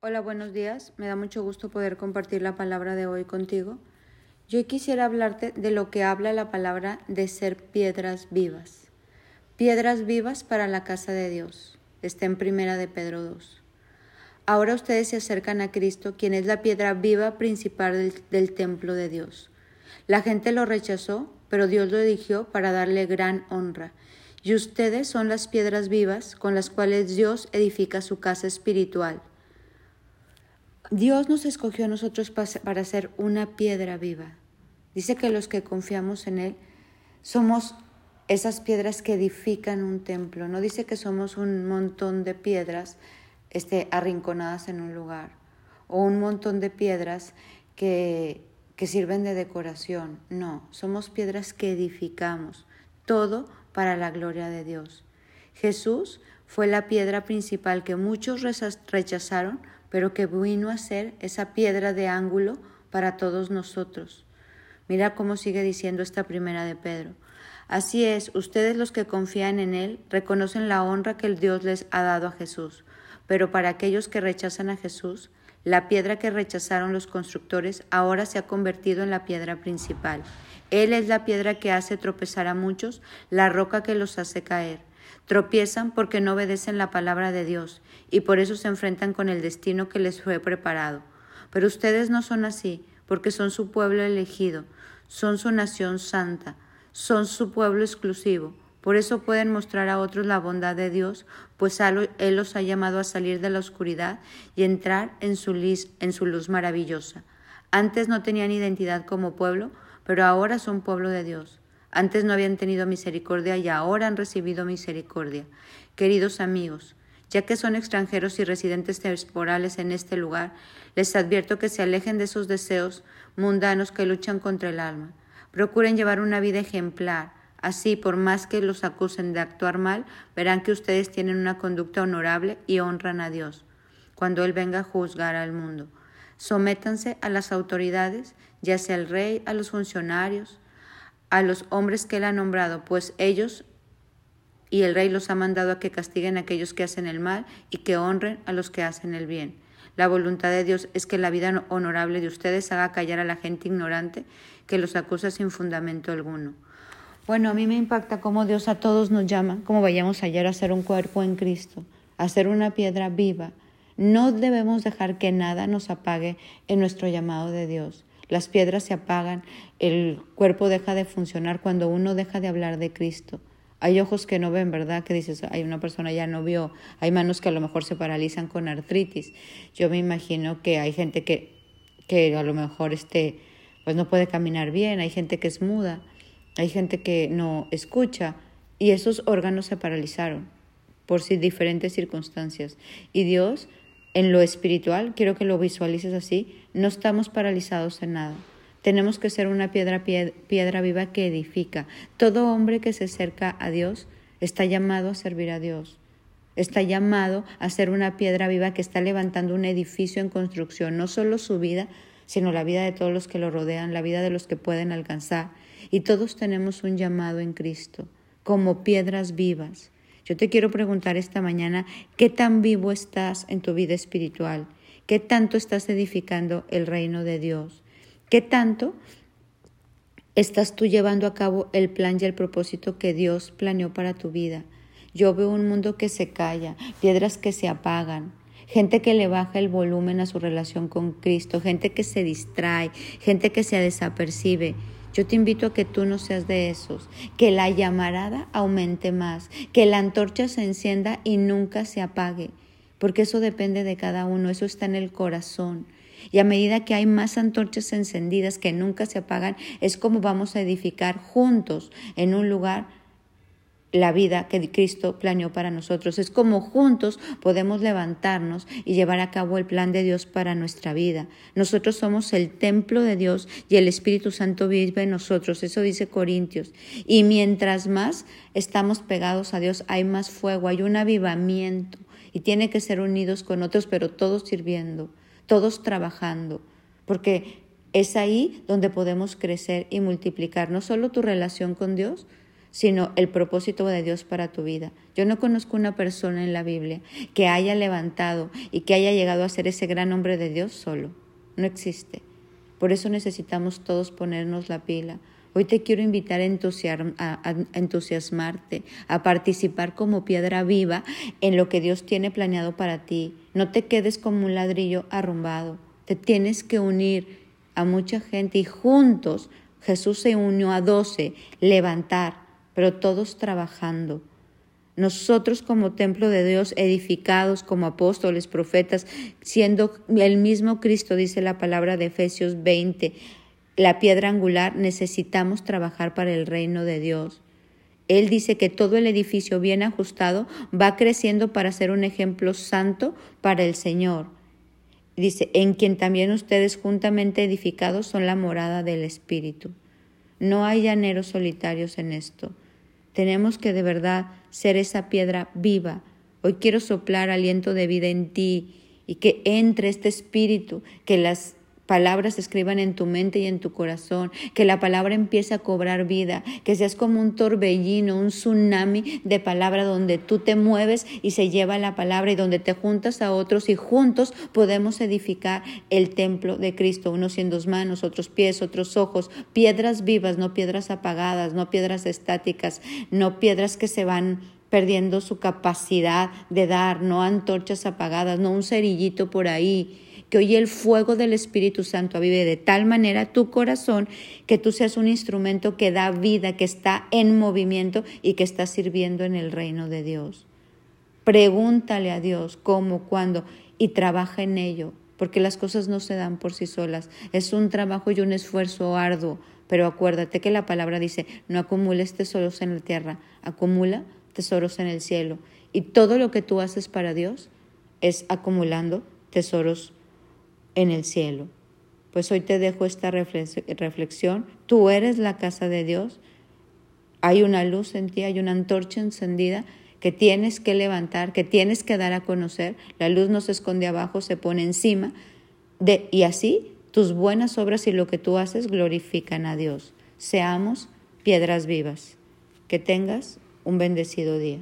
Hola, buenos días. Me da mucho gusto poder compartir la palabra de hoy contigo. Yo quisiera hablarte de lo que habla la palabra de ser piedras vivas. Piedras vivas para la casa de Dios. Está en primera de Pedro 2. Ahora ustedes se acercan a Cristo, quien es la piedra viva principal del, del templo de Dios. La gente lo rechazó, pero Dios lo eligió para darle gran honra. Y ustedes son las piedras vivas con las cuales Dios edifica su casa espiritual. Dios nos escogió a nosotros para ser una piedra viva. Dice que los que confiamos en Él somos esas piedras que edifican un templo. No dice que somos un montón de piedras este, arrinconadas en un lugar o un montón de piedras que, que sirven de decoración. No, somos piedras que edificamos. Todo para la gloria de Dios. Jesús fue la piedra principal que muchos rechazaron pero que vino a ser esa piedra de ángulo para todos nosotros. Mira cómo sigue diciendo esta primera de Pedro. Así es, ustedes los que confían en Él reconocen la honra que el Dios les ha dado a Jesús, pero para aquellos que rechazan a Jesús, la piedra que rechazaron los constructores ahora se ha convertido en la piedra principal. Él es la piedra que hace tropezar a muchos, la roca que los hace caer. Tropiezan porque no obedecen la palabra de Dios y por eso se enfrentan con el destino que les fue preparado. Pero ustedes no son así, porque son su pueblo elegido, son su nación santa, son su pueblo exclusivo. Por eso pueden mostrar a otros la bondad de Dios, pues Él los ha llamado a salir de la oscuridad y entrar en su, en su luz maravillosa. Antes no tenían identidad como pueblo, pero ahora son pueblo de Dios. Antes no habían tenido misericordia y ahora han recibido misericordia. Queridos amigos, ya que son extranjeros y residentes temporales en este lugar, les advierto que se alejen de esos deseos mundanos que luchan contra el alma. Procuren llevar una vida ejemplar. Así, por más que los acusen de actuar mal, verán que ustedes tienen una conducta honorable y honran a Dios cuando Él venga a juzgar al mundo. Sométanse a las autoridades, ya sea el rey, a los funcionarios, a los hombres que él ha nombrado, pues ellos y el rey los ha mandado a que castiguen a aquellos que hacen el mal y que honren a los que hacen el bien. La voluntad de Dios es que la vida honorable de ustedes haga callar a la gente ignorante que los acusa sin fundamento alguno. Bueno, a mí me impacta cómo Dios a todos nos llama, como vayamos ayer a ser un cuerpo en Cristo, a ser una piedra viva. No debemos dejar que nada nos apague en nuestro llamado de Dios. Las piedras se apagan, el cuerpo deja de funcionar cuando uno deja de hablar de Cristo. Hay ojos que no ven, ¿verdad? Que dices, hay una persona ya no vio, hay manos que a lo mejor se paralizan con artritis. Yo me imagino que hay gente que, que a lo mejor este, pues no puede caminar bien, hay gente que es muda, hay gente que no escucha y esos órganos se paralizaron por diferentes circunstancias. Y Dios en lo espiritual, quiero que lo visualices así, no estamos paralizados en nada. Tenemos que ser una piedra, piedra viva que edifica. Todo hombre que se acerca a Dios está llamado a servir a Dios. Está llamado a ser una piedra viva que está levantando un edificio en construcción, no solo su vida, sino la vida de todos los que lo rodean, la vida de los que pueden alcanzar. Y todos tenemos un llamado en Cristo, como piedras vivas. Yo te quiero preguntar esta mañana, ¿qué tan vivo estás en tu vida espiritual? ¿Qué tanto estás edificando el reino de Dios? ¿Qué tanto estás tú llevando a cabo el plan y el propósito que Dios planeó para tu vida? Yo veo un mundo que se calla, piedras que se apagan, gente que le baja el volumen a su relación con Cristo, gente que se distrae, gente que se desapercibe. Yo te invito a que tú no seas de esos, que la llamarada aumente más, que la antorcha se encienda y nunca se apague, porque eso depende de cada uno, eso está en el corazón. Y a medida que hay más antorchas encendidas que nunca se apagan, es como vamos a edificar juntos en un lugar la vida que Cristo planeó para nosotros. Es como juntos podemos levantarnos y llevar a cabo el plan de Dios para nuestra vida. Nosotros somos el templo de Dios y el Espíritu Santo vive en nosotros. Eso dice Corintios. Y mientras más estamos pegados a Dios, hay más fuego, hay un avivamiento. Y tiene que ser unidos con otros, pero todos sirviendo, todos trabajando. Porque es ahí donde podemos crecer y multiplicar no solo tu relación con Dios, sino el propósito de Dios para tu vida. Yo no conozco una persona en la Biblia que haya levantado y que haya llegado a ser ese gran hombre de Dios solo. No existe. Por eso necesitamos todos ponernos la pila. Hoy te quiero invitar a, entusiasmarte, a participar como piedra viva en lo que Dios tiene planeado para ti. No te quedes como un ladrillo arrumbado. Te tienes que unir a mucha gente y juntos Jesús se unió a doce, levantar, pero todos trabajando. Nosotros como templo de Dios, edificados como apóstoles, profetas, siendo el mismo Cristo, dice la palabra de Efesios 20, la piedra angular, necesitamos trabajar para el reino de Dios. Él dice que todo el edificio bien ajustado va creciendo para ser un ejemplo santo para el Señor. Dice, en quien también ustedes juntamente edificados son la morada del Espíritu. No hay llaneros solitarios en esto. Tenemos que de verdad ser esa piedra viva. Hoy quiero soplar aliento de vida en ti y que entre este espíritu, que las palabras se escriban en tu mente y en tu corazón, que la palabra empiece a cobrar vida, que seas como un torbellino, un tsunami de palabra donde tú te mueves y se lleva la palabra y donde te juntas a otros y juntos podemos edificar el templo de Cristo, unos en dos manos, otros pies, otros ojos, piedras vivas, no piedras apagadas, no piedras estáticas, no piedras que se van perdiendo su capacidad de dar, no antorchas apagadas, no un cerillito por ahí, que hoy el fuego del Espíritu Santo avive de tal manera tu corazón que tú seas un instrumento que da vida, que está en movimiento y que está sirviendo en el reino de Dios. Pregúntale a Dios cómo, cuándo y trabaja en ello, porque las cosas no se dan por sí solas. Es un trabajo y un esfuerzo arduo, pero acuérdate que la palabra dice, no acumules tesoros en la tierra, acumula tesoros en el cielo. Y todo lo que tú haces para Dios es acumulando tesoros en el cielo. Pues hoy te dejo esta reflexión. Tú eres la casa de Dios. Hay una luz en ti, hay una antorcha encendida que tienes que levantar, que tienes que dar a conocer. La luz no se esconde abajo, se pone encima. De, y así tus buenas obras y lo que tú haces glorifican a Dios. Seamos piedras vivas. Que tengas un bendecido día.